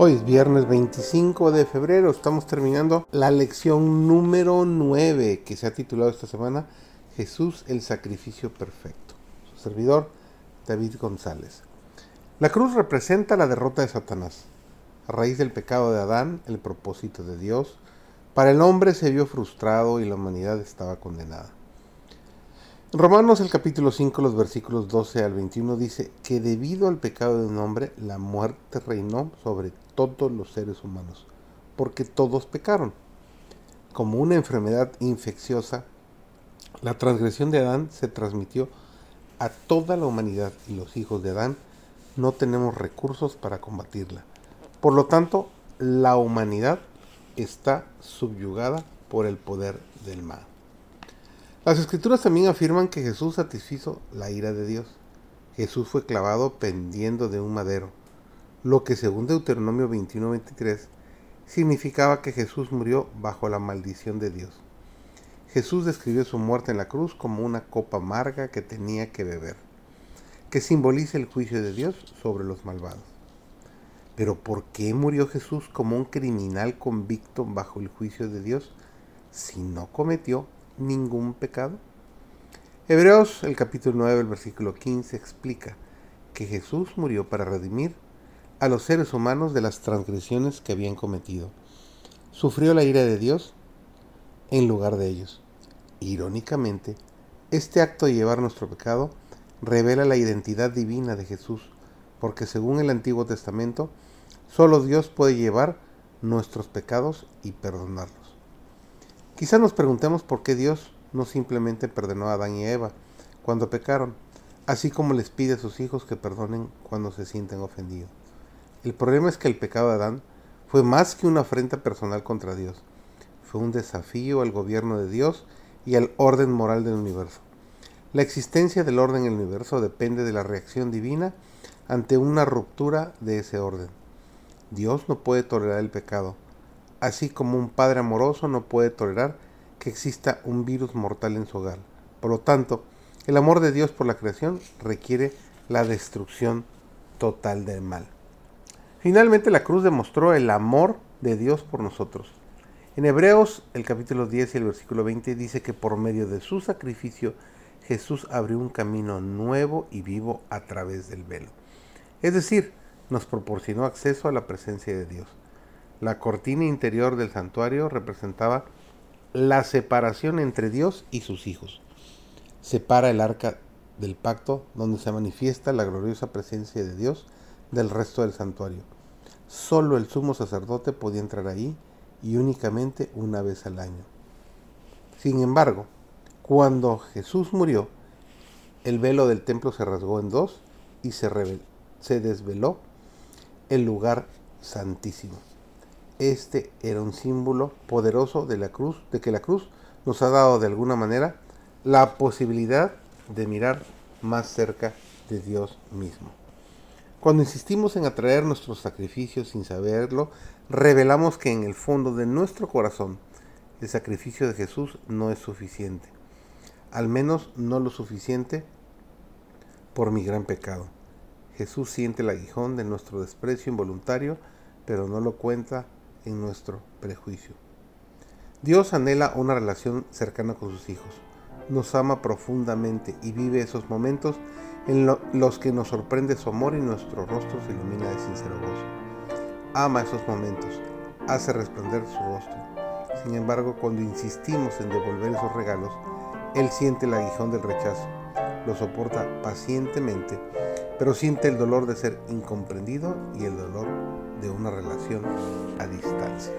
Hoy es viernes 25 de febrero, estamos terminando la lección número 9 que se ha titulado esta semana Jesús el sacrificio perfecto. Su servidor David González. La cruz representa la derrota de Satanás. A raíz del pecado de Adán, el propósito de Dios para el hombre se vio frustrado y la humanidad estaba condenada. En Romanos el capítulo 5, los versículos 12 al 21 dice que debido al pecado de un hombre, la muerte reinó sobre todos los seres humanos, porque todos pecaron. Como una enfermedad infecciosa, la transgresión de Adán se transmitió a toda la humanidad y los hijos de Adán no tenemos recursos para combatirla. Por lo tanto, la humanidad está subyugada por el poder del mal. Las escrituras también afirman que Jesús satisfizo la ira de Dios. Jesús fue clavado pendiendo de un madero lo que según Deuteronomio 21-23 significaba que Jesús murió bajo la maldición de Dios. Jesús describió su muerte en la cruz como una copa amarga que tenía que beber, que simboliza el juicio de Dios sobre los malvados. Pero ¿por qué murió Jesús como un criminal convicto bajo el juicio de Dios si no cometió ningún pecado? Hebreos el capítulo 9, el versículo 15 explica que Jesús murió para redimir a los seres humanos de las transgresiones que habían cometido. Sufrió la ira de Dios en lugar de ellos. Irónicamente, este acto de llevar nuestro pecado revela la identidad divina de Jesús, porque según el Antiguo Testamento, solo Dios puede llevar nuestros pecados y perdonarlos. Quizá nos preguntemos por qué Dios no simplemente perdonó a Adán y a Eva cuando pecaron, así como les pide a sus hijos que perdonen cuando se sienten ofendidos. El problema es que el pecado de Adán fue más que una afrenta personal contra Dios. Fue un desafío al gobierno de Dios y al orden moral del universo. La existencia del orden en el universo depende de la reacción divina ante una ruptura de ese orden. Dios no puede tolerar el pecado, así como un padre amoroso no puede tolerar que exista un virus mortal en su hogar. Por lo tanto, el amor de Dios por la creación requiere la destrucción total del mal. Finalmente la cruz demostró el amor de Dios por nosotros. En Hebreos el capítulo 10 y el versículo 20 dice que por medio de su sacrificio Jesús abrió un camino nuevo y vivo a través del velo. Es decir, nos proporcionó acceso a la presencia de Dios. La cortina interior del santuario representaba la separación entre Dios y sus hijos. Separa el arca del pacto donde se manifiesta la gloriosa presencia de Dios del resto del santuario. Solo el sumo sacerdote podía entrar ahí y únicamente una vez al año. Sin embargo, cuando Jesús murió, el velo del templo se rasgó en dos y se, se desveló el lugar santísimo. Este era un símbolo poderoso de la cruz, de que la cruz nos ha dado de alguna manera la posibilidad de mirar más cerca de Dios mismo. Cuando insistimos en atraer nuestros sacrificios sin saberlo, revelamos que en el fondo de nuestro corazón el sacrificio de Jesús no es suficiente. Al menos no lo suficiente por mi gran pecado. Jesús siente el aguijón de nuestro desprecio involuntario, pero no lo cuenta en nuestro prejuicio. Dios anhela una relación cercana con sus hijos. Nos ama profundamente y vive esos momentos en los que nos sorprende su amor y nuestro rostro se ilumina de sincero gozo. Ama esos momentos, hace resplandecer su rostro. Sin embargo, cuando insistimos en devolver esos regalos, Él siente el aguijón del rechazo, lo soporta pacientemente, pero siente el dolor de ser incomprendido y el dolor de una relación a distancia.